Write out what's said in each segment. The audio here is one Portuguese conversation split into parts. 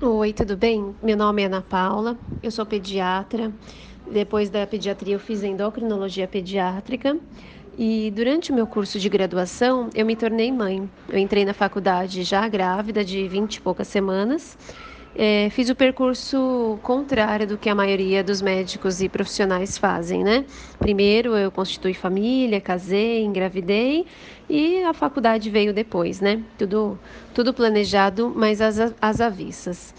Oi, tudo bem? Meu nome é Ana Paula, eu sou pediatra. Depois da pediatria, eu fiz endocrinologia pediátrica. E durante o meu curso de graduação, eu me tornei mãe. Eu entrei na faculdade já grávida, de 20 e poucas semanas. É, fiz o percurso contrário do que a maioria dos médicos e profissionais fazem, né? Primeiro eu constituí família, casei, engravidei e a faculdade veio depois, né? Tudo, tudo planejado, mas às, às avessas.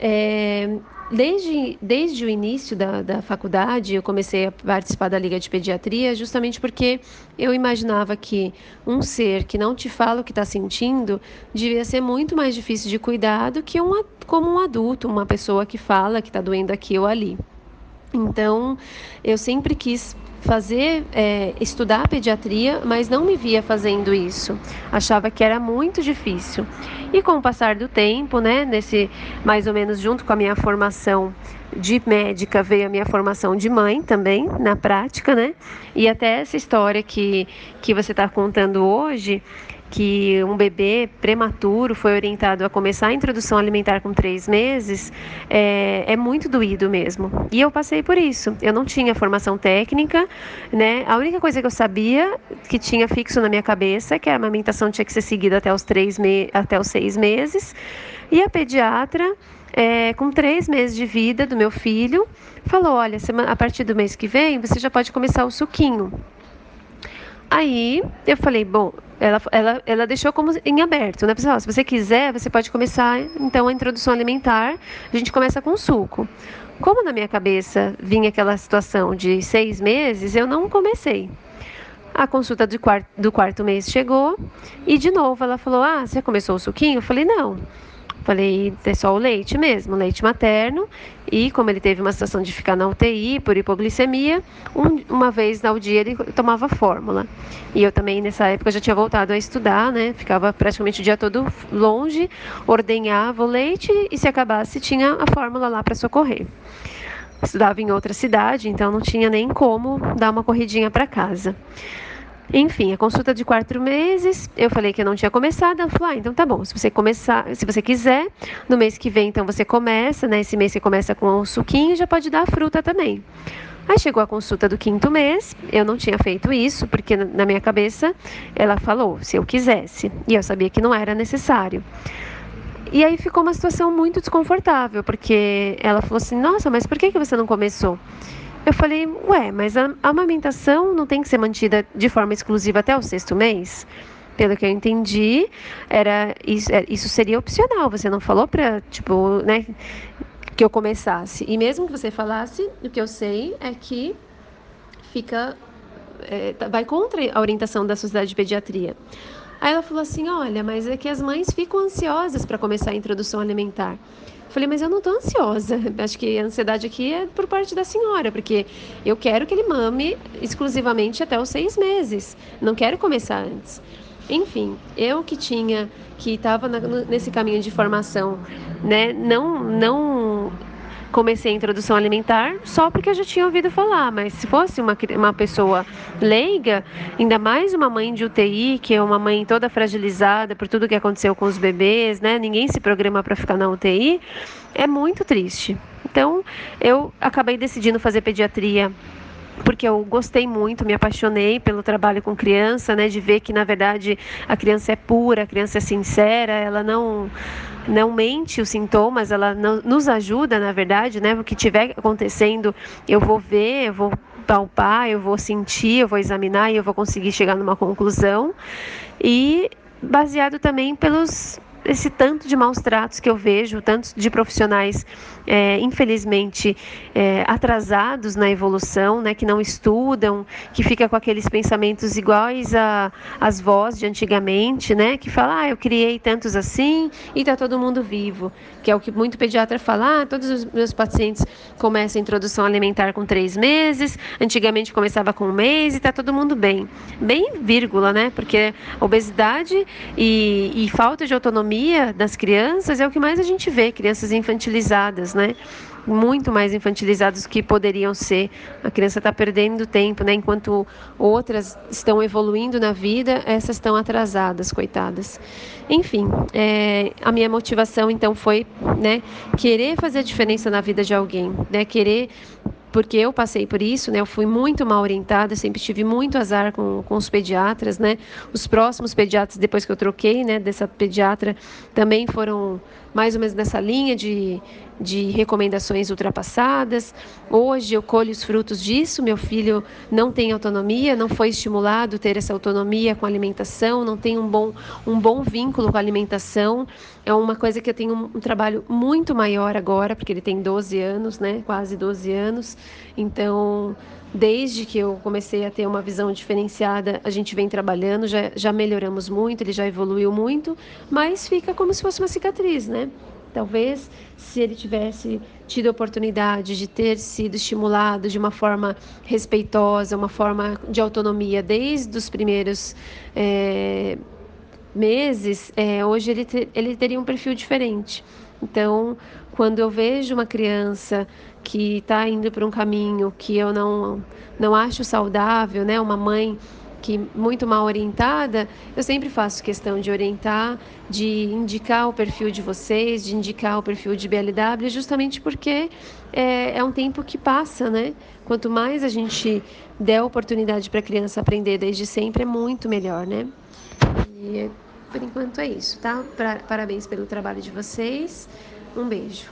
É, Desde, desde o início da, da faculdade, eu comecei a participar da Liga de Pediatria, justamente porque eu imaginava que um ser que não te fala o que está sentindo devia ser muito mais difícil de cuidar do que um, como um adulto, uma pessoa que fala que está doendo aqui ou ali. Então, eu sempre quis fazer, é, estudar pediatria, mas não me via fazendo isso. Achava que era muito difícil. E com o passar do tempo, né, nesse mais ou menos junto com a minha formação de médica veio a minha formação de mãe também, na prática, né? E até essa história que, que você está contando hoje, que um bebê prematuro foi orientado a começar a introdução alimentar com três meses, é, é, muito doído mesmo. E eu passei por isso. Eu não tinha formação técnica, né? A única coisa que eu sabia que tinha fixo na minha cabeça é que a amamentação tinha que ser seguida até os três me até os seis meses. E a pediatra é, com três meses de vida do meu filho, falou: olha, a partir do mês que vem você já pode começar o suquinho. Aí eu falei, bom, ela, ela, ela deixou como em aberto, né? Pessoal, se você quiser, você pode começar então a introdução alimentar. A gente começa com suco. Como na minha cabeça vinha aquela situação de seis meses, eu não comecei. A consulta do quarto, do quarto mês chegou e de novo ela falou: Ah, você começou o suquinho? Eu falei: Não. Falei, é só o leite mesmo, leite materno. E como ele teve uma situação de ficar na UTI por hipoglicemia, um, uma vez ao dia ele tomava fórmula. E eu também, nessa época, já tinha voltado a estudar, né? Ficava praticamente o dia todo longe, ordenhava o leite e se acabasse tinha a fórmula lá para socorrer. Estudava em outra cidade, então não tinha nem como dar uma corridinha para casa. Enfim, a consulta de quatro meses, eu falei que eu não tinha começado, ela falou, ah, então tá bom, se você começar, se você quiser, no mês que vem, então você começa, né? Esse mês você começa com o suquinho, já pode dar a fruta também. Aí chegou a consulta do quinto mês, eu não tinha feito isso, porque na minha cabeça ela falou se eu quisesse, e eu sabia que não era necessário. E aí ficou uma situação muito desconfortável, porque ela falou assim: Nossa, mas por que, que você não começou? Eu falei, ué, mas a amamentação não tem que ser mantida de forma exclusiva até o sexto mês? Pelo que eu entendi, era isso, é, isso seria opcional. Você não falou para, tipo, né, que eu começasse. E mesmo que você falasse, o que eu sei é que fica é, tá, vai contra a orientação da Sociedade de Pediatria. Aí ela falou assim: olha, mas é que as mães ficam ansiosas para começar a introdução alimentar. Falei, mas eu não estou ansiosa. Acho que a ansiedade aqui é por parte da senhora, porque eu quero que ele mame exclusivamente até os seis meses. Não quero começar antes. Enfim, eu que tinha, que estava nesse caminho de formação, né, não, não comecei a introdução alimentar só porque eu já tinha ouvido falar, mas se fosse uma, uma pessoa leiga, ainda mais uma mãe de UTI, que é uma mãe toda fragilizada por tudo que aconteceu com os bebês, né? Ninguém se programa para ficar na UTI, é muito triste. Então, eu acabei decidindo fazer pediatria porque eu gostei muito, me apaixonei pelo trabalho com criança, né, de ver que na verdade a criança é pura, a criança é sincera, ela não não mente os sintomas, ela não, nos ajuda, na verdade, né? O que estiver acontecendo, eu vou ver, eu vou palpar, eu vou sentir, eu vou examinar e eu vou conseguir chegar numa conclusão. E baseado também pelos esse tanto de maus tratos que eu vejo, tanto de profissionais, é, infelizmente, é, atrasados na evolução, né, que não estudam, que fica com aqueles pensamentos iguais às vozes de antigamente, né, que fala, ah, eu criei tantos assim e está todo mundo vivo, que é o que muito pediatra fala, ah, todos os meus pacientes começam a introdução alimentar com três meses, antigamente começava com um mês e está todo mundo bem. Bem vírgula, né, porque obesidade e, e falta de autonomia das crianças é o que mais a gente vê, crianças infantilizadas, né? muito mais infantilizados do que poderiam ser. A criança está perdendo tempo, né? Enquanto outras estão evoluindo na vida, essas estão atrasadas, coitadas. Enfim, é, a minha motivação então foi, né, querer fazer a diferença na vida de alguém, né? Querer porque eu passei por isso, né? Eu fui muito mal orientada, sempre tive muito azar com, com os pediatras, né? Os próximos pediatras, depois que eu troquei, né, dessa pediatra, também foram mais ou menos nessa linha de, de recomendações ultrapassadas. Hoje eu colho os frutos disso. Meu filho não tem autonomia, não foi estimulado a ter essa autonomia com a alimentação, não tem um bom, um bom vínculo com a alimentação. É uma coisa que eu tenho um, um trabalho muito maior agora, porque ele tem 12 anos, né? Quase 12 anos. Então, desde que eu comecei a ter uma visão diferenciada, a gente vem trabalhando, já, já melhoramos muito, ele já evoluiu muito, mas fica como se fosse uma cicatriz, né? Talvez se ele tivesse tido a oportunidade de ter sido estimulado de uma forma respeitosa, uma forma de autonomia desde os primeiros é, meses, é, hoje ele, te, ele teria um perfil diferente. Então, quando eu vejo uma criança que está indo para um caminho que eu não, não acho saudável, né? Uma mãe que muito mal orientada, eu sempre faço questão de orientar, de indicar o perfil de vocês, de indicar o perfil de BLW, justamente porque é, é um tempo que passa, né? Quanto mais a gente der oportunidade para a criança aprender desde sempre, é muito melhor, né? E por enquanto é isso, tá? Parabéns pelo trabalho de vocês. Um beijo.